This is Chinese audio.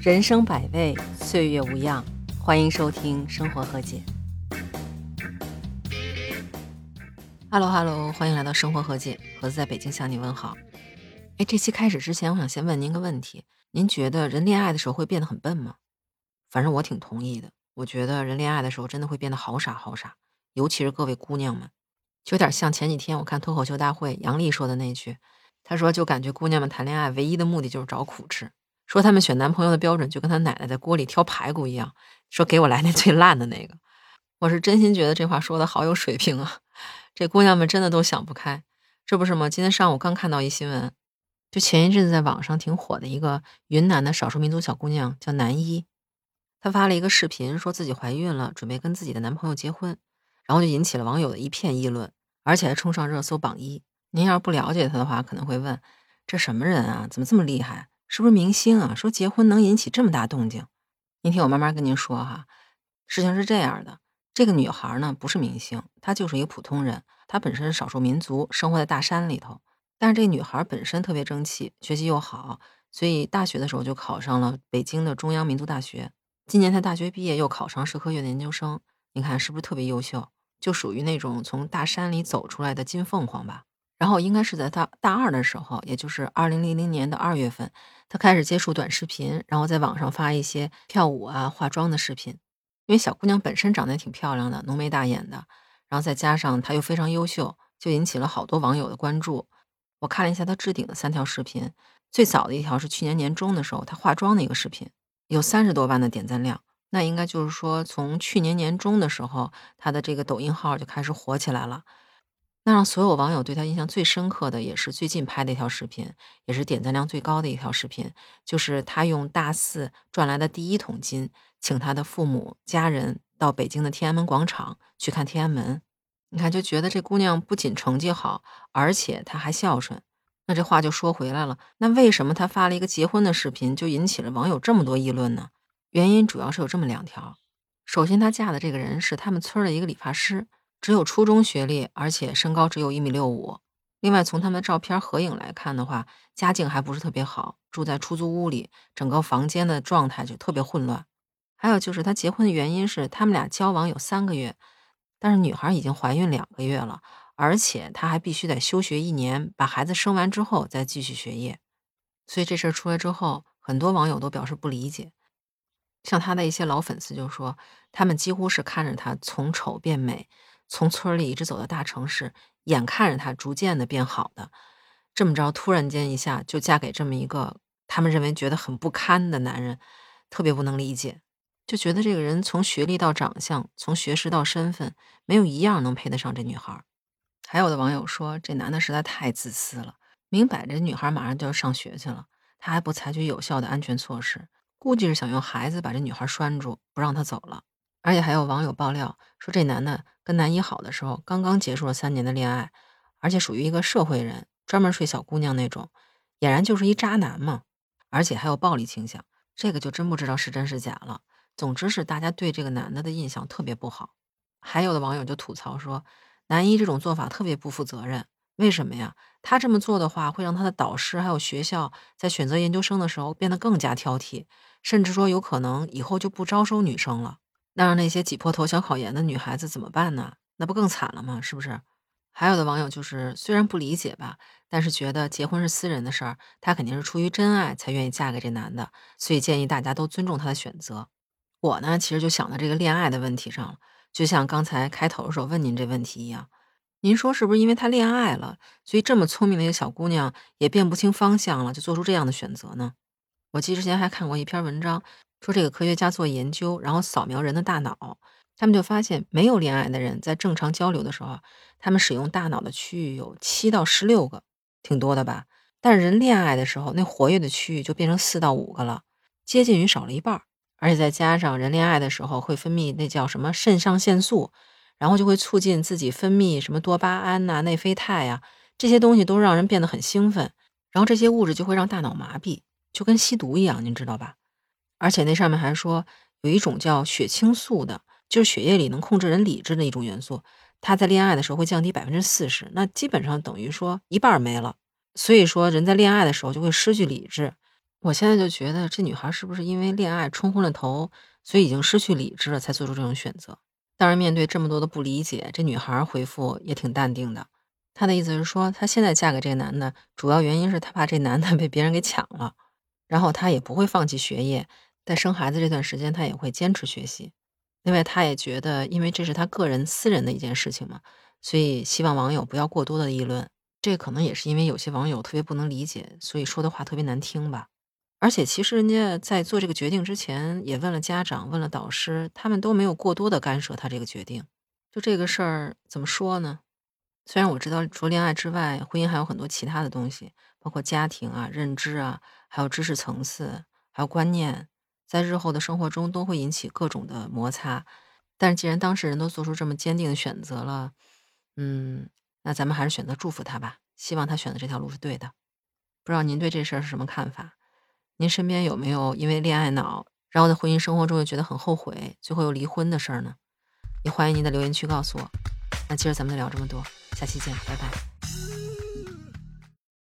人生百味，岁月无恙。欢迎收听《生活和解》。Hello Hello，欢迎来到《生活和解》，盒子在北京向你问好。哎，这期开始之前，我想先问您个问题：您觉得人恋爱的时候会变得很笨吗？反正我挺同意的。我觉得人恋爱的时候真的会变得好傻好傻，尤其是各位姑娘们，就有点像前几天我看脱口秀大会杨笠说的那句，他说就感觉姑娘们谈恋爱唯一的目的就是找苦吃。说他们选男朋友的标准就跟他奶奶在锅里挑排骨一样，说给我来那最烂的那个。我是真心觉得这话说的好有水平啊！这姑娘们真的都想不开，这不是吗？今天上午刚看到一新闻，就前一阵子在网上挺火的一个云南的少数民族小姑娘叫南一，她发了一个视频，说自己怀孕了，准备跟自己的男朋友结婚，然后就引起了网友的一片议论，而且还冲上热搜榜一。您要是不了解她的话，可能会问：这什么人啊？怎么这么厉害？是不是明星啊？说结婚能引起这么大动静？您听我慢慢跟您说哈。事情是这样的，这个女孩呢不是明星，她就是一个普通人。她本身是少数民族，生活在大山里头。但是这女孩本身特别争气，学习又好，所以大学的时候就考上了北京的中央民族大学。今年她大学毕业，又考上社科院的研究生。你看是不是特别优秀？就属于那种从大山里走出来的金凤凰吧。然后应该是在她大二的时候，也就是二零零零年的二月份。她开始接触短视频，然后在网上发一些跳舞啊、化妆的视频。因为小姑娘本身长得也挺漂亮的，浓眉大眼的，然后再加上她又非常优秀，就引起了好多网友的关注。我看了一下她置顶的三条视频，最早的一条是去年年中的时候她化妆的一个视频，有三十多万的点赞量。那应该就是说，从去年年中的时候，她的这个抖音号就开始火起来了。那让所有网友对他印象最深刻的，也是最近拍的一条视频，也是点赞量最高的一条视频，就是他用大四赚来的第一桶金，请他的父母家人到北京的天安门广场去看天安门。你看，就觉得这姑娘不仅成绩好，而且她还孝顺。那这话就说回来了，那为什么她发了一个结婚的视频，就引起了网友这么多议论呢？原因主要是有这么两条。首先，她嫁的这个人是他们村的一个理发师。只有初中学历，而且身高只有一米六五。另外，从他们的照片合影来看的话，家境还不是特别好，住在出租屋里，整个房间的状态就特别混乱。还有就是他结婚的原因是他们俩交往有三个月，但是女孩已经怀孕两个月了，而且他还必须得休学一年，把孩子生完之后再继续学业。所以这事儿出来之后，很多网友都表示不理解。像他的一些老粉丝就说，他们几乎是看着他从丑变美。从村里一直走到大城市，眼看着她逐渐的变好的，这么着突然间一下就嫁给这么一个他们认为觉得很不堪的男人，特别不能理解，就觉得这个人从学历到长相，从学识到身份，没有一样能配得上这女孩。还有的网友说，这男的实在太自私了，明摆着女孩马上就要上学去了，他还不采取有效的安全措施，估计是想用孩子把这女孩拴住，不让她走了。而且还有网友爆料说，这男的跟男一好的时候，刚刚结束了三年的恋爱，而且属于一个社会人，专门睡小姑娘那种，俨然就是一渣男嘛。而且还有暴力倾向，这个就真不知道是真是假了。总之是大家对这个男的的印象特别不好。还有的网友就吐槽说，男一这种做法特别不负责任。为什么呀？他这么做的话，会让他的导师还有学校在选择研究生的时候变得更加挑剔，甚至说有可能以后就不招收女生了。那让那些挤破头想考研的女孩子怎么办呢？那不更惨了吗？是不是？还有的网友就是虽然不理解吧，但是觉得结婚是私人的事儿，她肯定是出于真爱才愿意嫁给这男的，所以建议大家都尊重她的选择。我呢，其实就想到这个恋爱的问题上了，就像刚才开头的时候问您这问题一样，您说是不是因为她恋爱了，所以这么聪明的一个小姑娘也辨不清方向了，就做出这样的选择呢？我记之前还看过一篇文章。说这个科学家做研究，然后扫描人的大脑，他们就发现没有恋爱的人在正常交流的时候，他们使用大脑的区域有七到十六个，挺多的吧？但是人恋爱的时候，那活跃的区域就变成四到五个了，接近于少了一半。而且再加上人恋爱的时候会分泌那叫什么肾上腺素，然后就会促进自己分泌什么多巴胺呐、内啡肽呀，这些东西都让人变得很兴奋，然后这些物质就会让大脑麻痹，就跟吸毒一样，您知道吧？而且那上面还说有一种叫血清素的，就是血液里能控制人理智的一种元素，它在恋爱的时候会降低百分之四十，那基本上等于说一半没了。所以说人在恋爱的时候就会失去理智，我现在就觉得这女孩是不是因为恋爱冲昏了头，所以已经失去理智了，才做出这种选择。当然，面对这么多的不理解，这女孩回复也挺淡定的。她的意思是说，她现在嫁给这男的，主要原因是她怕这男的 被别人给抢了，然后她也不会放弃学业，在生孩子这段时间，他也会坚持学习。另外，他也觉得，因为这是他个人私人的一件事情嘛，所以希望网友不要过多的议论。这可能也是因为有些网友特别不能理解，所以说的话特别难听吧。而且，其实人家在做这个决定之前，也问了家长，问了导师，他们都没有过多的干涉他这个决定。就这个事儿，怎么说呢？虽然我知道，除了恋爱之外，婚姻还有很多其他的东西，包括家庭啊、认知啊，还有知识层次，还有观念，在日后的生活中都会引起各种的摩擦。但是，既然当事人都做出这么坚定的选择了，嗯，那咱们还是选择祝福他吧，希望他选的这条路是对的。不知道您对这事儿是什么看法？您身边有没有因为恋爱脑，然后在婚姻生活中又觉得很后悔，最后又离婚的事儿呢？也欢迎您的留言区告诉我。那今儿咱们就聊这么多，下期见，拜拜。